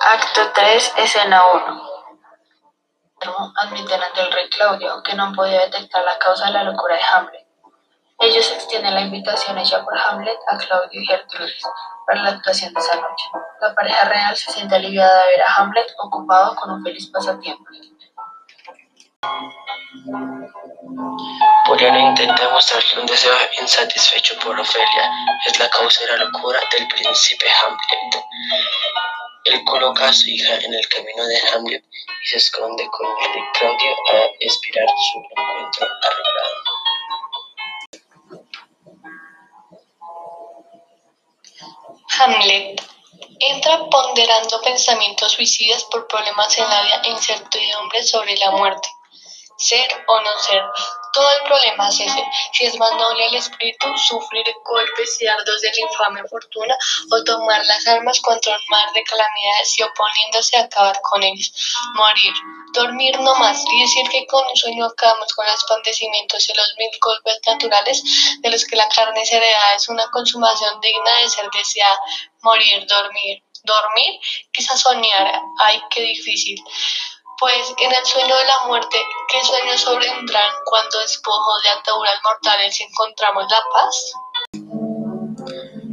Acto 3, escena 1. Admiten ante el rey Claudio que no podido detectar la causa de la locura de Hamlet. Ellos extienden la invitación hecha por Hamlet a Claudio y Gertrudis para la actuación de esa noche. La pareja real se siente aliviada de ver a Hamlet ocupado con un feliz pasatiempo. Polonio intenta mostrarle un deseo insatisfecho por Ofelia, es la causa de la locura del príncipe Hamlet. Él coloca a su hija en el camino de Hamlet y se esconde con el rey Claudio a esperar su encuentro arreglado. Hamlet entra ponderando pensamientos suicidas por problemas en la vida e incertidumbre sobre la muerte. Ser o no ser, todo el problema es ese. Si es más noble el espíritu, sufrir golpes y dardos de la infame fortuna, o tomar las armas contra un mar de calamidades y oponiéndose a acabar con ellos. Morir, dormir no más, y decir que con un sueño acabamos con los padecimientos y los mil golpes naturales de los que la carne se hereda es una consumación digna de ser deseada. Morir, dormir, dormir, quizás soñar, ay, qué difícil. Pues en el sueño de la muerte, ¿qué sueños sobrevendrán cuando despojo de ataduras mortales encontramos la paz?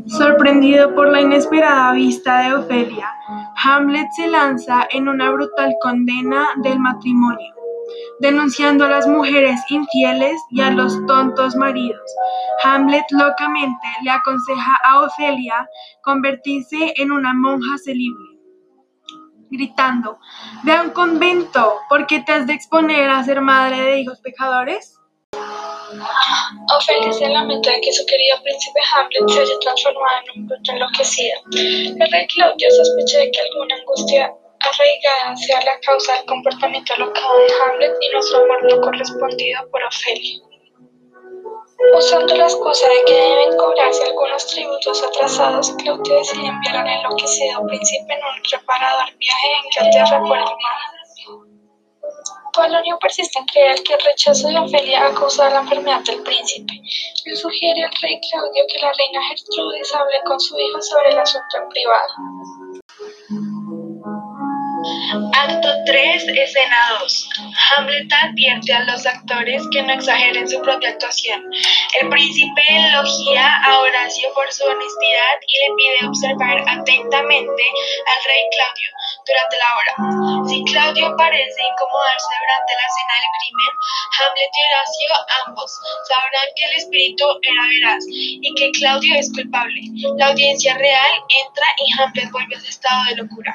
Sorprendido por la inesperada vista de Ofelia, Hamlet se lanza en una brutal condena del matrimonio, denunciando a las mujeres infieles y a los tontos maridos. Hamlet locamente le aconseja a Ofelia convertirse en una monja celibre gritando, ve a un convento, porque te has de exponer a ser madre de hijos pecadores? Ofelia se lamenta de que su querido príncipe Hamlet se haya transformado en un bruto enloquecido. El rey Claudio sospecha de que alguna angustia arraigada sea la causa del comportamiento alocado de Hamlet y nuestro amor no correspondido por Ofelia. Usando la excusa de que deben cobrarse algunos tributos atrasados, Claudio decide enviar al enloquecido príncipe en un reparador viaje a Inglaterra por el mar. Polonio persiste en creer que el rechazo de Ofelia ha causado la enfermedad del príncipe. Le sugiere al rey Claudio que la reina Gertrudis hable con su hijo sobre el asunto en privado. Acto 3, escena 2. Hamlet advierte a los actores que no exageren su propia actuación. El príncipe elogia a Horacio por su honestidad y le pide observar atentamente al rey Claudio durante la obra. Si Claudio parece incomodarse durante la escena del crimen, Hamlet y Horacio ambos sabrán que el espíritu era veraz y que Claudio es culpable. La audiencia real entra y Hamlet vuelve a su estado de locura.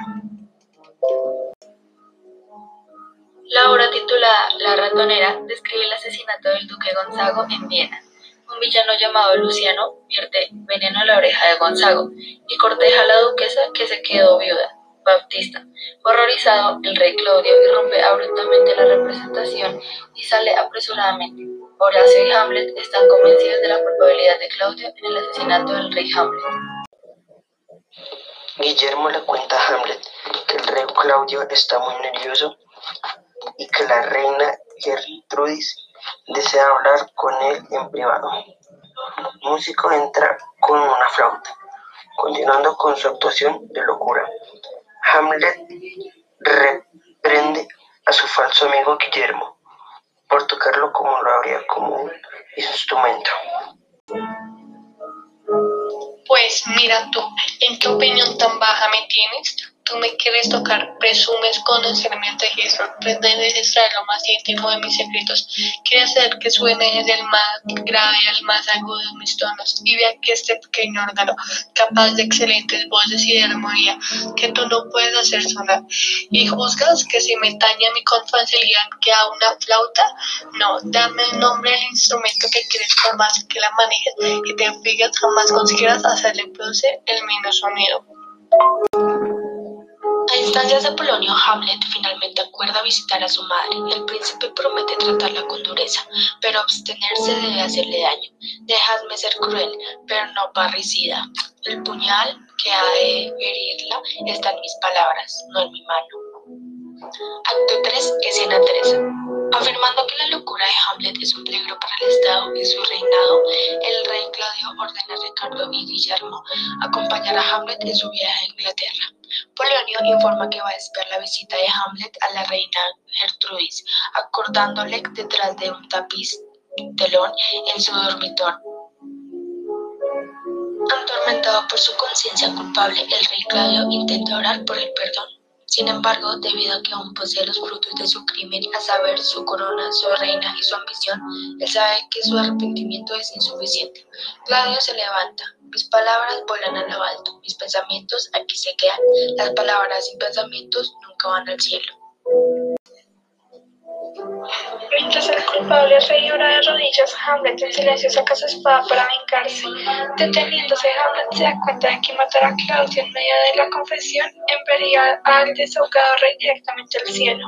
La obra titulada La ratonera describe el asesinato del duque Gonzago en Viena. Un villano llamado Luciano vierte veneno en la oreja de Gonzago y corteja a la duquesa que se quedó viuda. Baptista. Horrorizado, el rey Claudio irrumpe abruptamente la representación y sale apresuradamente. Horacio y Hamlet están convencidos de la culpabilidad de Claudio en el asesinato del rey Hamlet. Guillermo le cuenta a Hamlet que el rey Claudio está muy nervioso y que la reina Gertrudis desea hablar con él en privado. Músico entra con una flauta, continuando con su actuación de locura. Hamlet reprende a su falso amigo Guillermo por tocarlo como lo haría como un instrumento. Pues mira tú, ¿en qué opinión tan baja me tienes? Tú me quieres tocar, presumes conocerme hasta que sorprendes extraer lo más íntimo de mis secretos. Quieres hacer que suene desde el más grave al más agudo de mis tonos y vea que este pequeño órgano, capaz de excelentes voces y de armonía, que tú no puedes hacer sonar. Y juzgas que si me taña mi con facilidad que a una flauta, no, dame el nombre del instrumento que quieres por más que la manejes y te fijas jamás consideras hacerle produce el menos sonido. Instancias de Polonio, Hamlet finalmente acuerda visitar a su madre. El príncipe promete tratarla con dureza, pero abstenerse debe hacerle daño. Dejadme ser cruel, pero no parricida. El puñal que ha de herirla está en mis palabras, no en mi mano. Acto 3, escena 3. Afirmando que la locura de Hamlet es un peligro para el Estado y su reinado, el rey Claudio ordena a Ricardo y Guillermo acompañar a Hamlet en su viaje a Inglaterra. Polonio informa que va a espiar la visita de Hamlet a la reina Gertrudis, acordándole detrás de un tapiz telón en su dormitorio. Atormentado por su conciencia culpable, el rey Claudio intenta orar por el perdón. Sin embargo, debido a que aún posee los frutos de su crimen, a saber, su corona, su reina y su ambición, él sabe que su arrepentimiento es insuficiente. Claudio se levanta. Mis palabras vuelan a lo alto, mis pensamientos aquí se quedan. Las palabras y pensamientos nunca van al cielo. Mientras el culpable rey de rodillas, Hamlet en silencio saca su espada para vengarse. Deteniéndose, Hamlet se da cuenta de que matar a Claudio en medio de la confesión enviaría al desahogado rey directamente al cielo.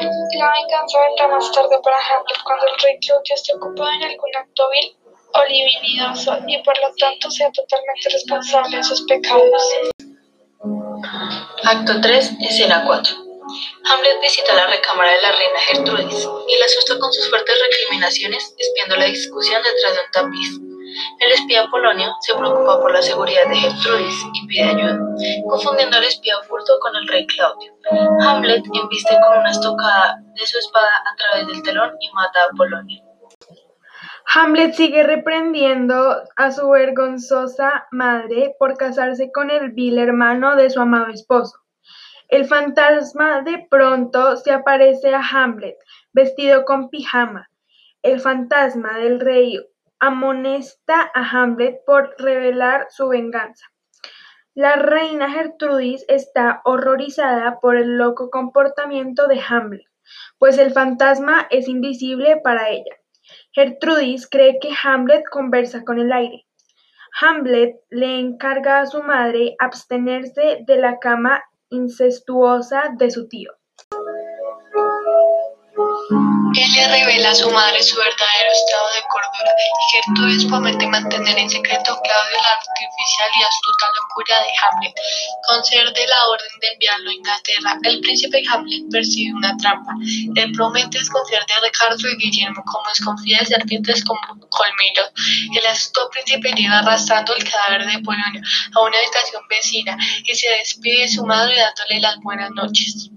La venganza vendrá más tarde para Hamlet cuando el rey Claudio esté ocupado en algún acto vil o libidinoso y por lo tanto sea totalmente responsable de sus pecados. Acto 3, escena 4. Hamlet visita la recámara de la reina Gertrudis y la asusta con sus fuertes recriminaciones, espiando la discusión detrás de un tapiz. El espía Polonio se preocupa por la seguridad de Gertrudis y pide ayuda, confundiendo al espía oculto con el rey Claudio. Hamlet embiste con una estocada de su espada a través del telón y mata a Polonio. Hamlet sigue reprendiendo a su vergonzosa madre por casarse con el vil hermano de su amado esposo. El fantasma de pronto se aparece a Hamlet, vestido con pijama. El fantasma del rey amonesta a Hamlet por revelar su venganza. La reina Gertrudis está horrorizada por el loco comportamiento de Hamlet, pues el fantasma es invisible para ella. Gertrudis cree que Hamlet conversa con el aire. Hamlet le encarga a su madre abstenerse de la cama incestuosa de su tío. Él le revela a su madre su verdadero estado de cordura y Gertrudis promete mantener en secreto a Claudio la artificial y astuta locura de Hamlet. Concede la orden de enviarlo a Inglaterra. El príncipe Hamlet percibe una trampa. El promete desconfiar de Ricardo y Guillermo como desconfía de serpientes con colmillos. El astuto príncipe llega arrastrando el cadáver de Polonio a una habitación vecina y se despide de su madre dándole las buenas noches.